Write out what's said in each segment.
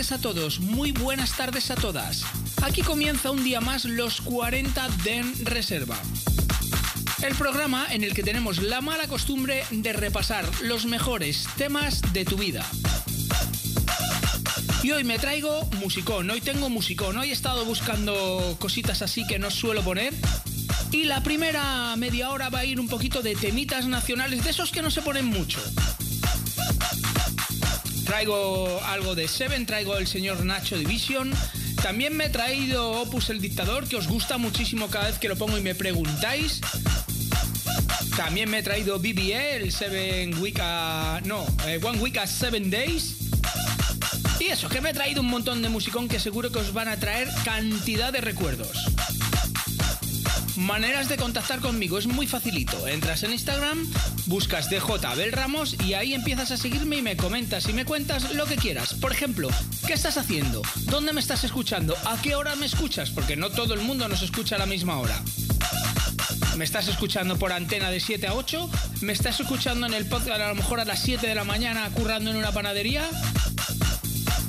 A todos, muy buenas tardes a todas. Aquí comienza un día más los 40 DEN Reserva. El programa en el que tenemos la mala costumbre de repasar los mejores temas de tu vida. Y hoy me traigo musicón, hoy tengo musicón, hoy he estado buscando cositas así que no suelo poner. Y la primera media hora va a ir un poquito de temitas nacionales, de esos que no se ponen mucho. Traigo algo de Seven, traigo el señor Nacho Division. También me he traído Opus el Dictador, que os gusta muchísimo cada vez que lo pongo y me preguntáis. También me he traído BBE, el Seven Week No, eh, One Week a Seven Days. Y eso, que me he traído un montón de musicón que seguro que os van a traer cantidad de recuerdos. Maneras de contactar conmigo es muy facilito. Entras en Instagram, buscas DJ Abel Ramos y ahí empiezas a seguirme y me comentas y me cuentas lo que quieras. Por ejemplo, ¿qué estás haciendo? ¿Dónde me estás escuchando? ¿A qué hora me escuchas? Porque no todo el mundo nos escucha a la misma hora. ¿Me estás escuchando por antena de 7 a 8? ¿Me estás escuchando en el podcast a lo mejor a las 7 de la mañana currando en una panadería?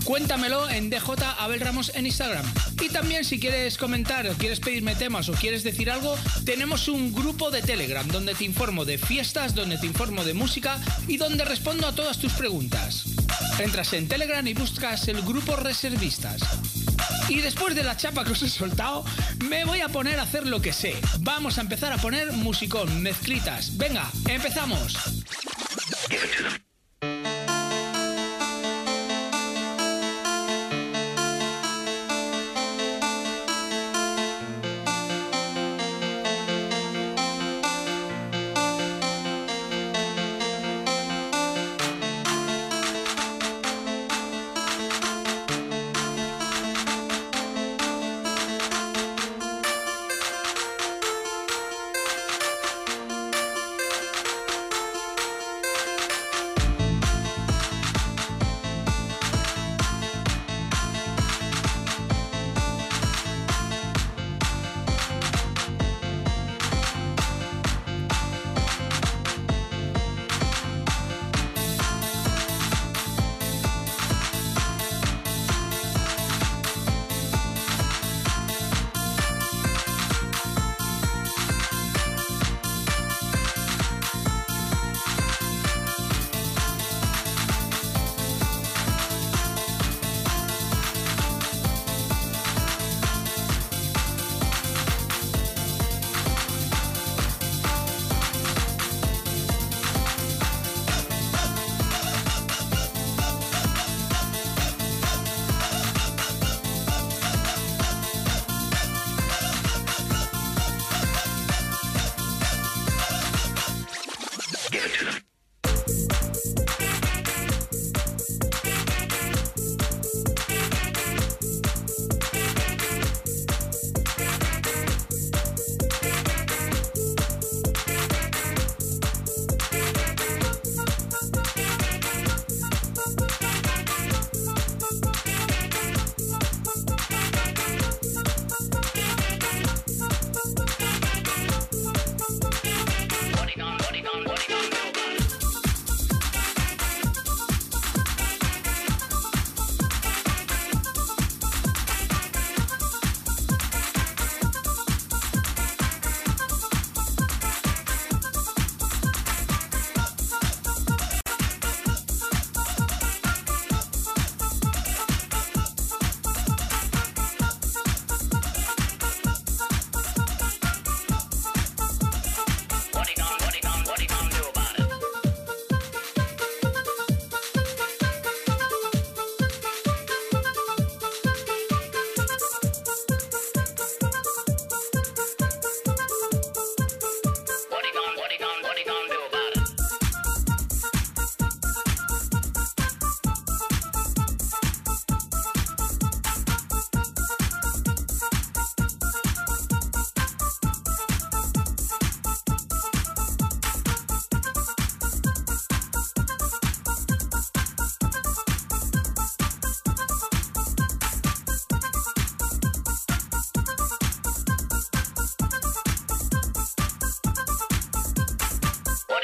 Cuéntamelo en DJ Abel Ramos en Instagram. Y también si quieres comentar o quieres pedirme temas o quieres decir algo, tenemos un grupo de Telegram donde te informo de fiestas, donde te informo de música y donde respondo a todas tus preguntas. Entras en Telegram y buscas el grupo Reservistas. Y después de la chapa que os he soltado, me voy a poner a hacer lo que sé. Vamos a empezar a poner musicón, mezclitas. Venga, empezamos.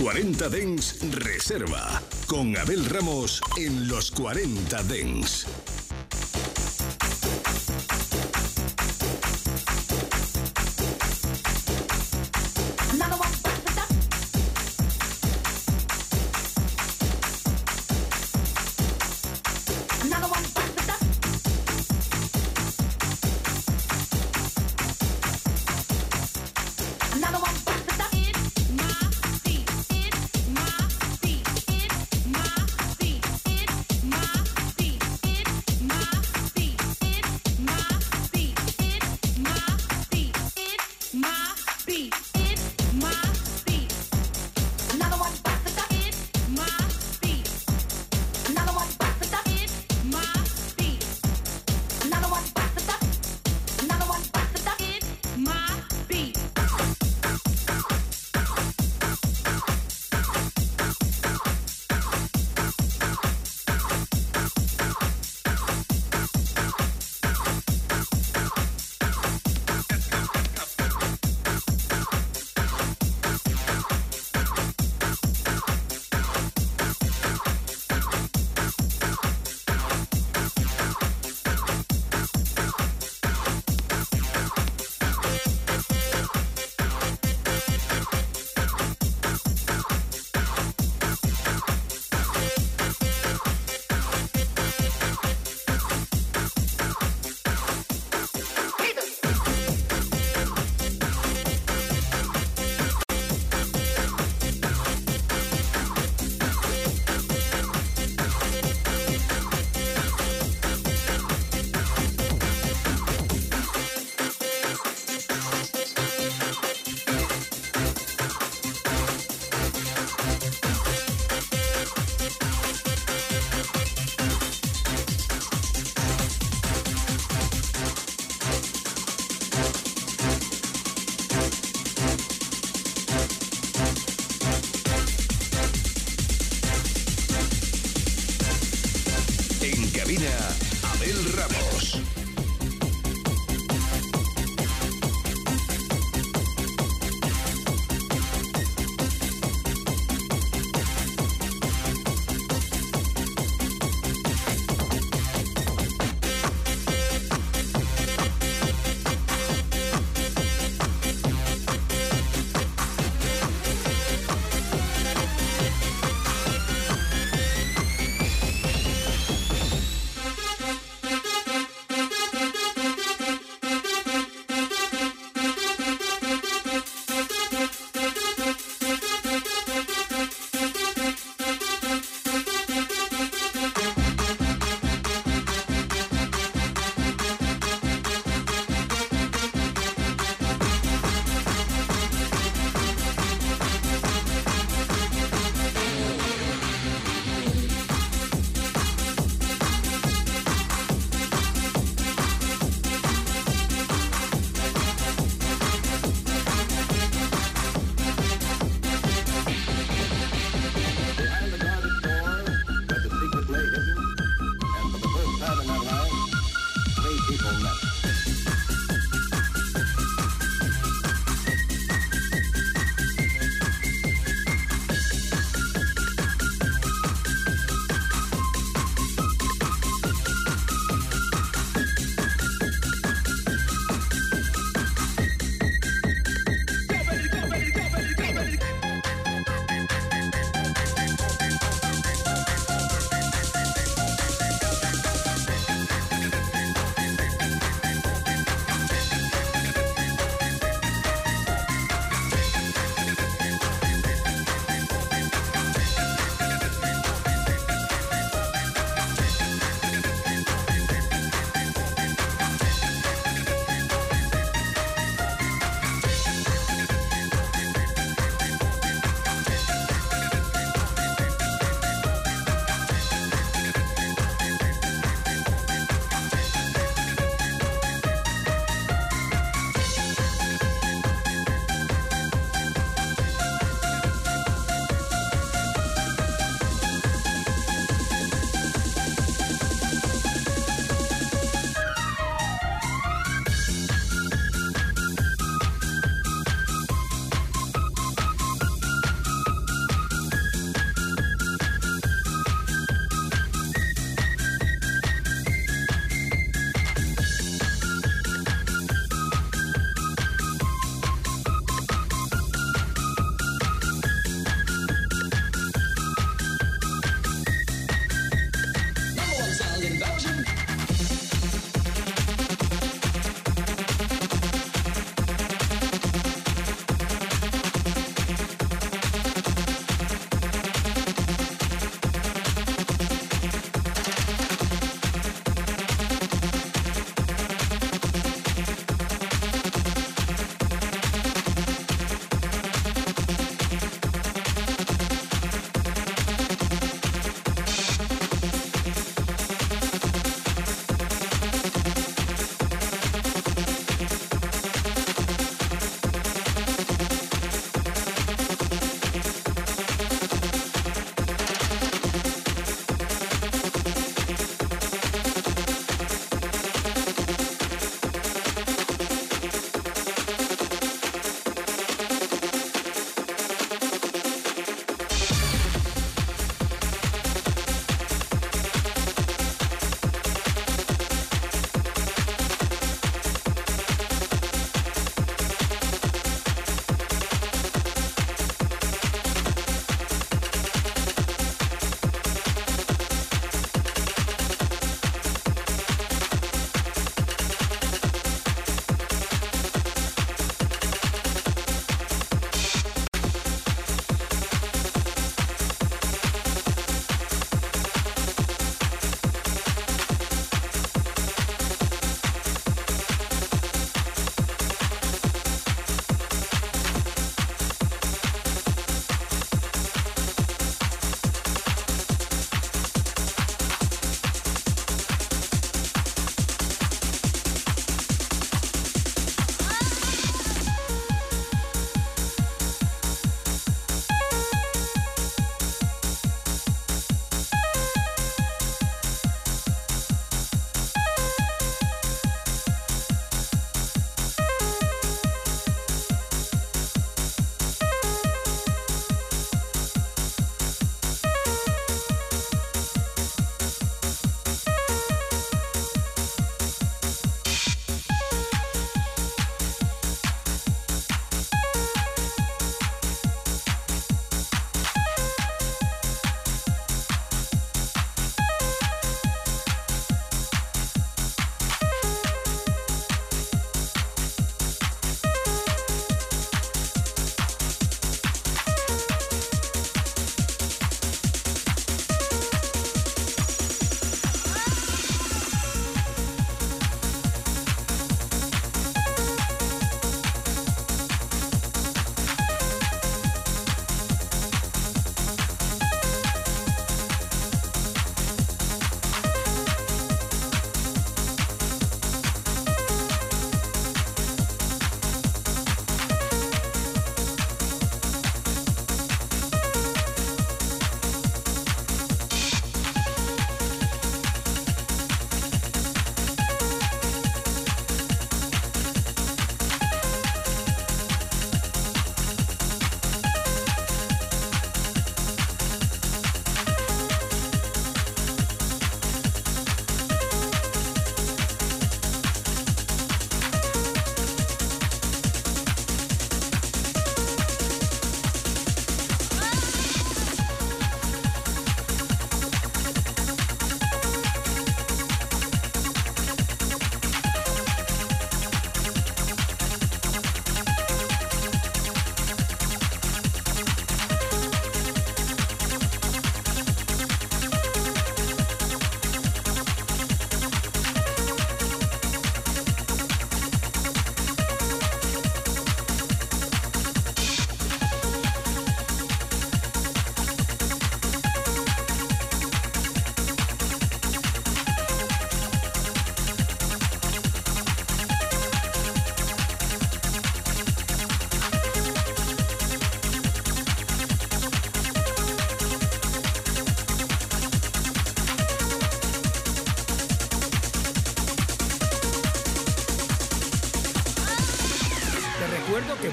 40 Dens Reserva. Con Abel Ramos en los 40 Dens.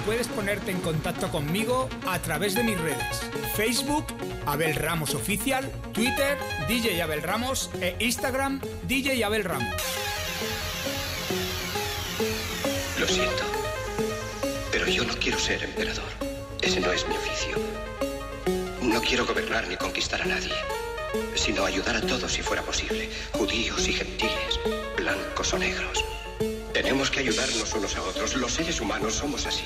Puedes ponerte en contacto conmigo a través de mis redes. Facebook, Abel Ramos Oficial, Twitter, DJ Abel Ramos e Instagram, DJ Abel Ramos. Lo siento, pero yo no quiero ser emperador. Ese no es mi oficio. No quiero gobernar ni conquistar a nadie, sino ayudar a todos si fuera posible, judíos y gentiles, blancos o negros. Tenemos que ayudarnos unos a otros. Los seres humanos somos así.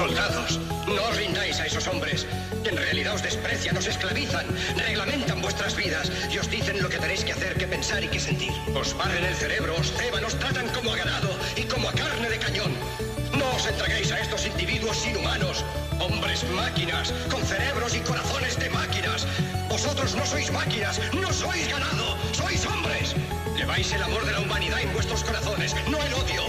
Soldados, no os rindáis a esos hombres, que en realidad os desprecian, os esclavizan, reglamentan vuestras vidas y os dicen lo que tenéis que hacer, que pensar y que sentir. Os barren el cerebro, os ceban, os tratan como a ganado y como a carne de cañón. No os entreguéis a estos individuos inhumanos, hombres máquinas, con cerebros y corazones de máquinas. Vosotros no sois máquinas, no sois ganado, sois hombres. Lleváis el amor de la humanidad en vuestros corazones, no el odio.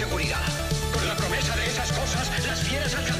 seguridad. Con la promesa de esas cosas, las fieras alcanzarán.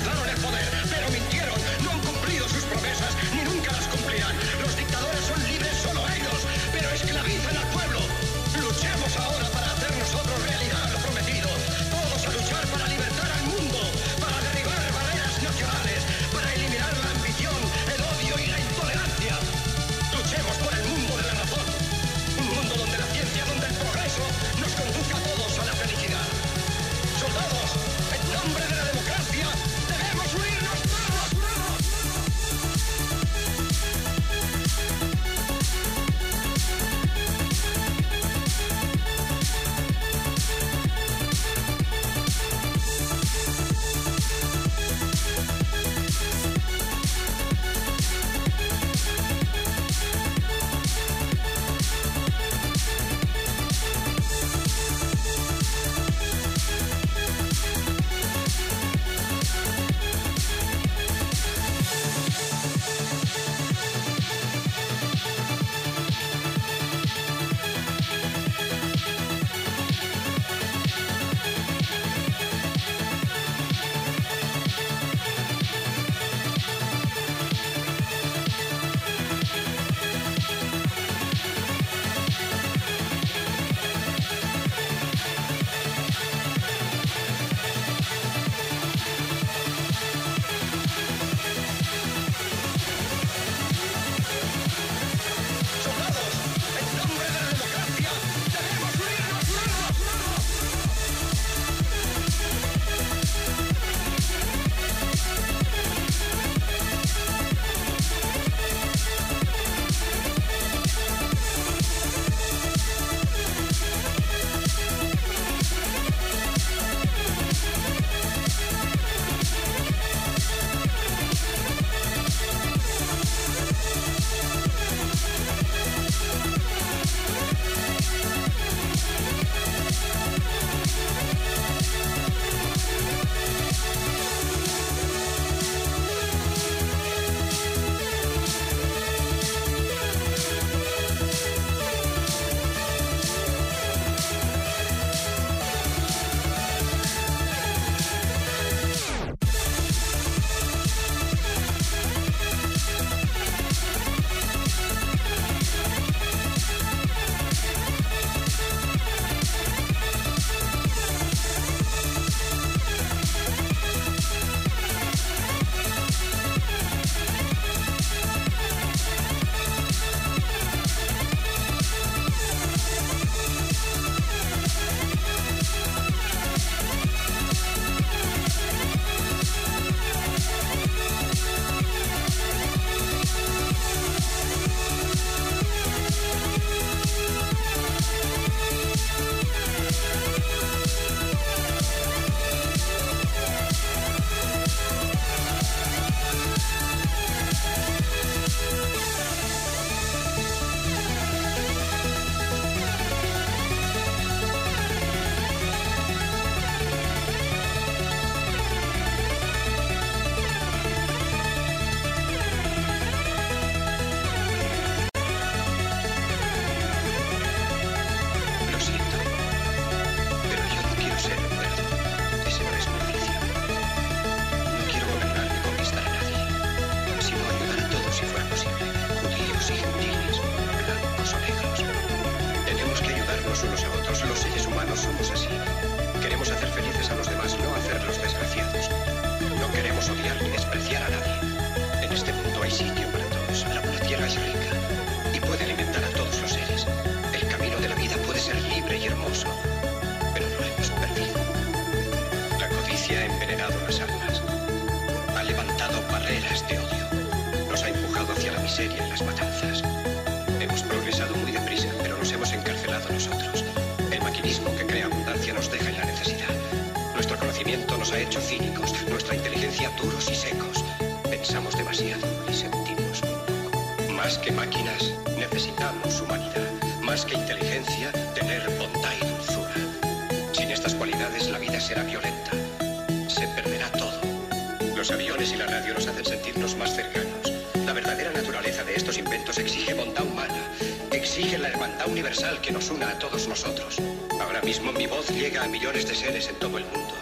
Exige la hermandad universal que nos una a todos nosotros. Ahora mismo mi voz llega a millones de seres en todo el mundo,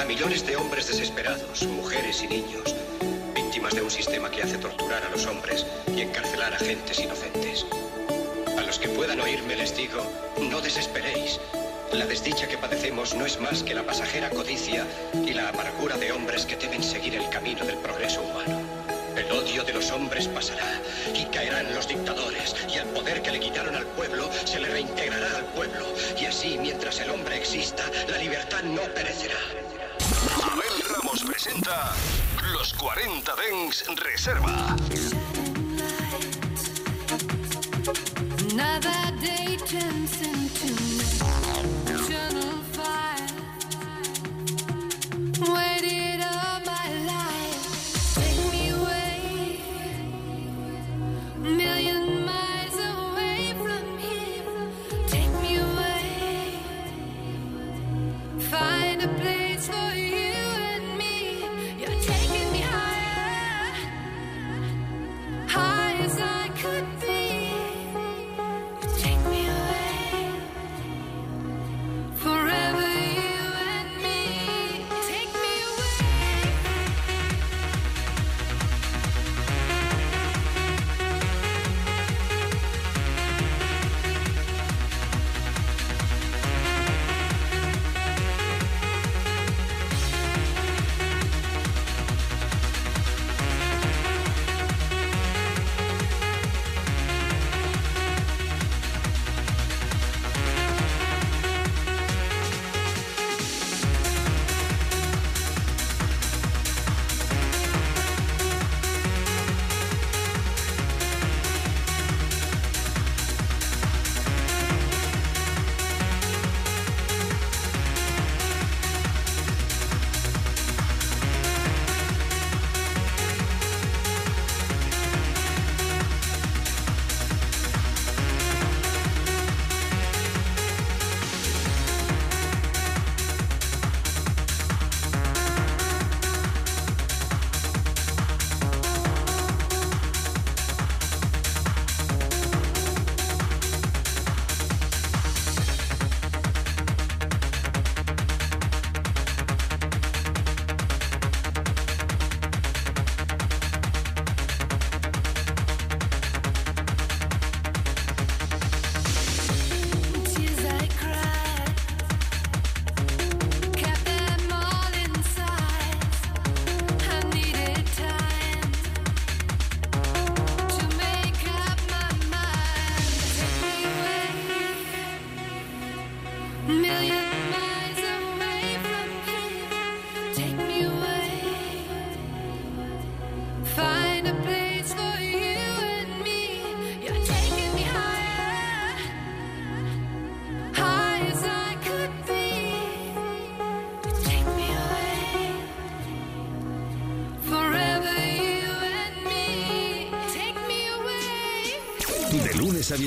a millones de hombres desesperados, mujeres y niños, víctimas de un sistema que hace torturar a los hombres y encarcelar a gentes inocentes. A los que puedan oírme les digo, no desesperéis. La desdicha que padecemos no es más que la pasajera codicia y la amargura de hombres que temen seguir el camino del progreso humano. El odio de los hombres pasará y caerán los dictadores y el poder que le quitaron al pueblo se le reintegrará al pueblo y así mientras el hombre exista la libertad no perecerá. Abel Ramos presenta Los 40 Dens Reserva. Another day turns into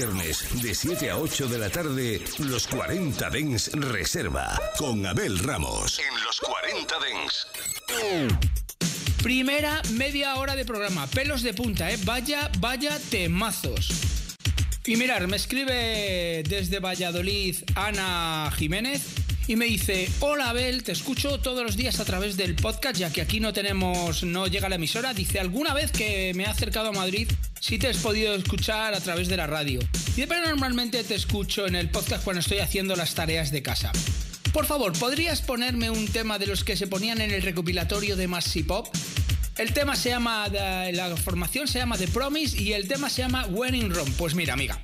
viernes, de 7 a 8 de la tarde, Los 40 Dens Reserva. Con Abel Ramos. En Los 40 Dens. Primera media hora de programa, pelos de punta, ¿eh? Vaya, vaya temazos. Y mirar, me escribe desde Valladolid Ana Jiménez y me dice, hola Abel, te escucho todos los días a través del podcast, ya que aquí no tenemos, no llega la emisora. Dice, alguna vez que me he acercado a Madrid si te has podido escuchar a través de la radio. Y pero normalmente te escucho en el podcast cuando estoy haciendo las tareas de casa. Por favor, ¿podrías ponerme un tema de los que se ponían en el recopilatorio de Massy Pop? El tema se llama, la formación se llama The Promise y el tema se llama When in Rome. Pues mira, amiga,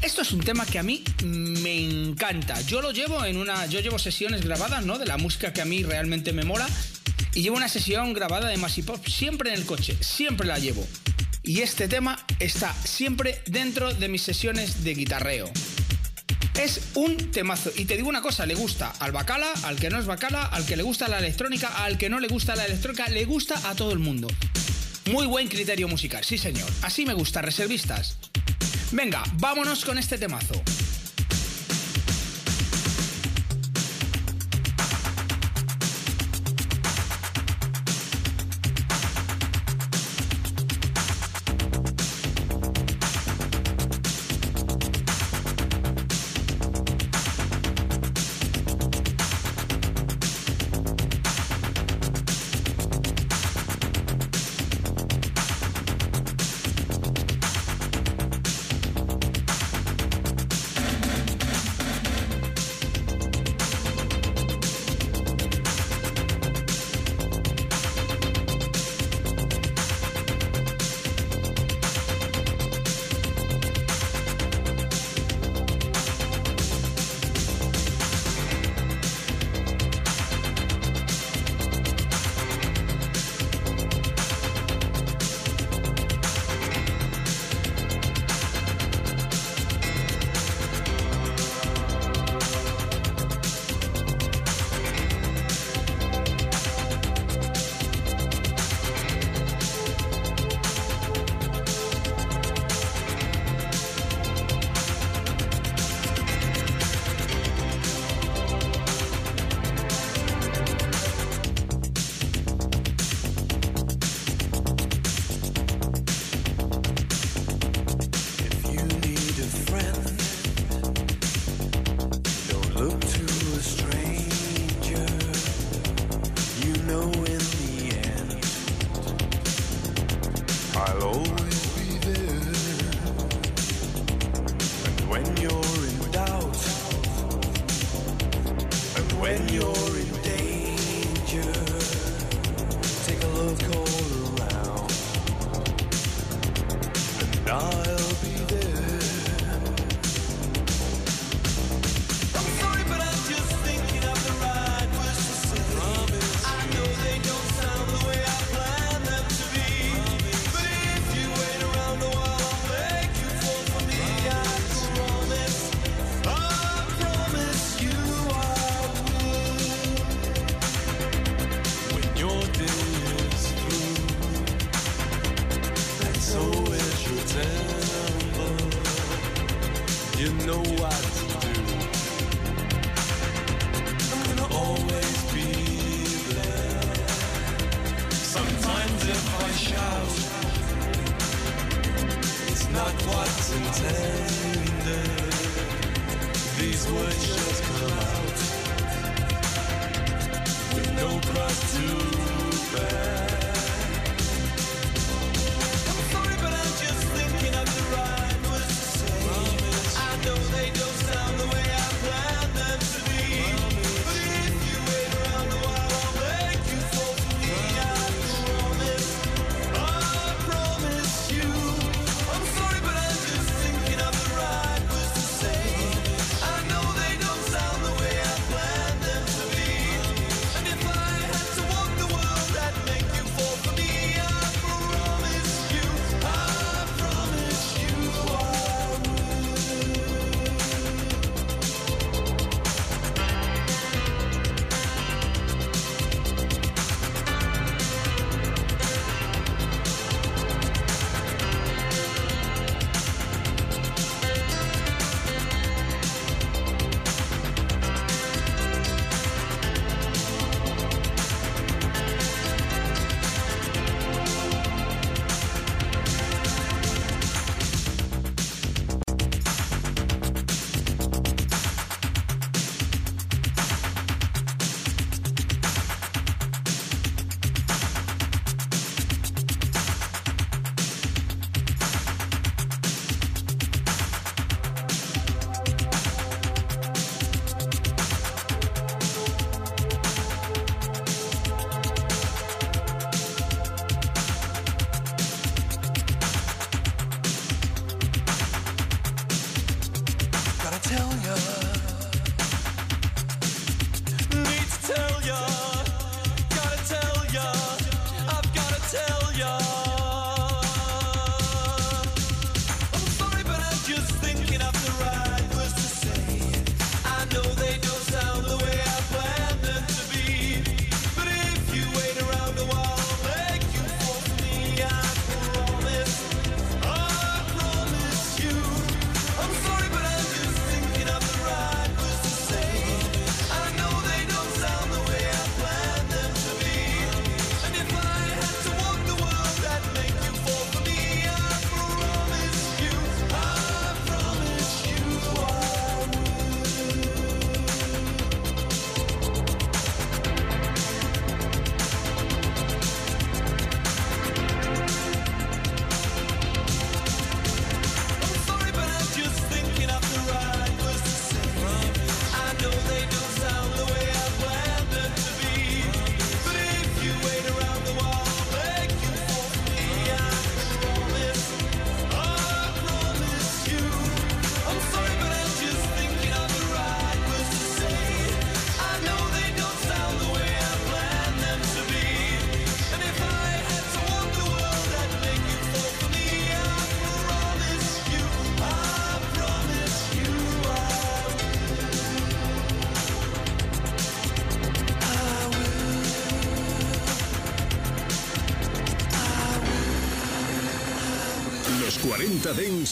esto es un tema que a mí me encanta. Yo lo llevo en una. Yo llevo sesiones grabadas, ¿no? De la música que a mí realmente me mola. Y llevo una sesión grabada de Massy Pop siempre en el coche. Siempre la llevo. Y este tema está siempre dentro de mis sesiones de guitarreo. Es un temazo. Y te digo una cosa, le gusta al bacala, al que no es bacala, al que le gusta la electrónica, al que no le gusta la electrónica, le gusta a todo el mundo. Muy buen criterio musical, sí señor. Así me gusta, reservistas. Venga, vámonos con este temazo. These words just come out with no pride to bear.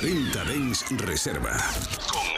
40 Dens Reserva. Con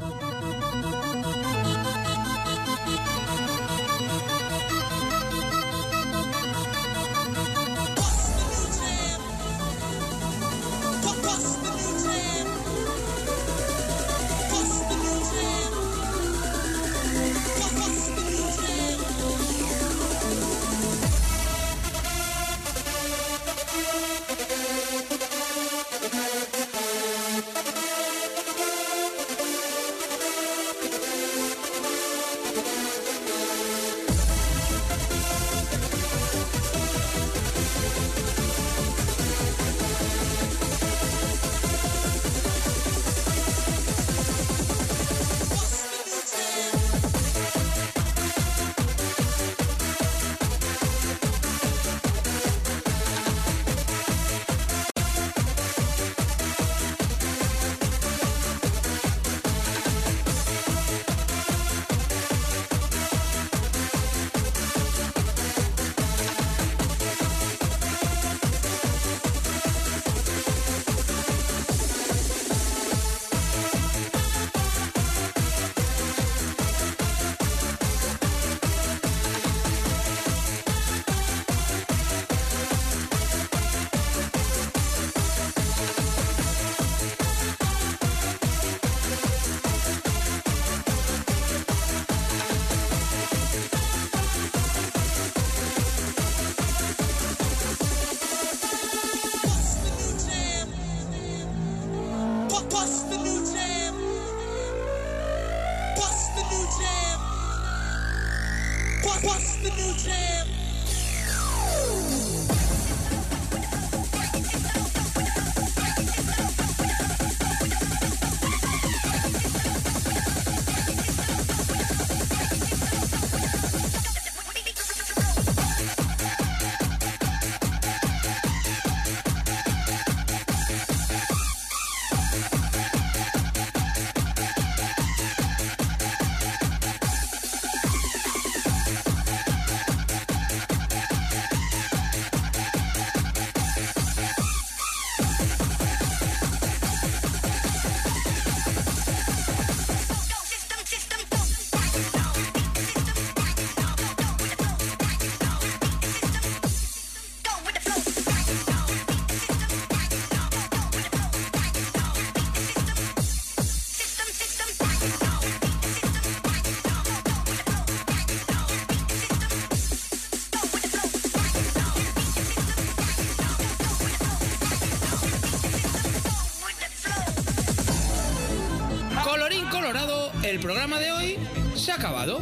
Programa de hoy se ha acabado.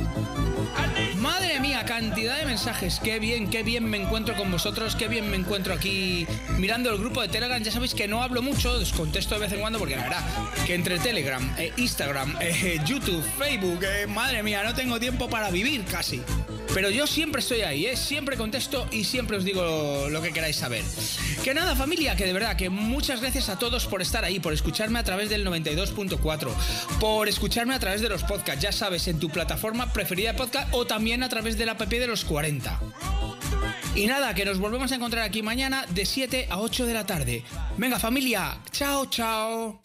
Madre mía, cantidad de mensajes. Qué bien, qué bien me encuentro con vosotros, qué bien me encuentro aquí mirando el grupo de Telegram. Ya sabéis que no hablo mucho, os contesto de vez en cuando porque la verdad que entre Telegram, eh, Instagram, eh, YouTube, Facebook, eh, madre mía, no tengo tiempo para vivir casi. Pero yo siempre estoy ahí, ¿eh? siempre contesto y siempre os digo lo que queráis saber. Que nada, familia, que de verdad que muchas gracias a todos por estar ahí, por escucharme a través del 92.4, por escucharme a través de los podcasts, ya sabes, en tu plataforma preferida de podcast o también a través del app de los 40. Y nada, que nos volvemos a encontrar aquí mañana de 7 a 8 de la tarde. Venga familia, chao, chao.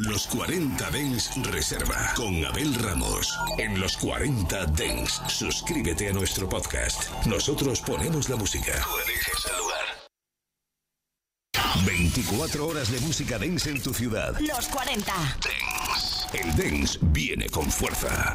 Los 40 Dens Reserva con Abel Ramos. En los 40 Dens, suscríbete a nuestro podcast. Nosotros ponemos la música. 24 horas de música dance en tu ciudad. Los 40. Dance. El dance viene con fuerza.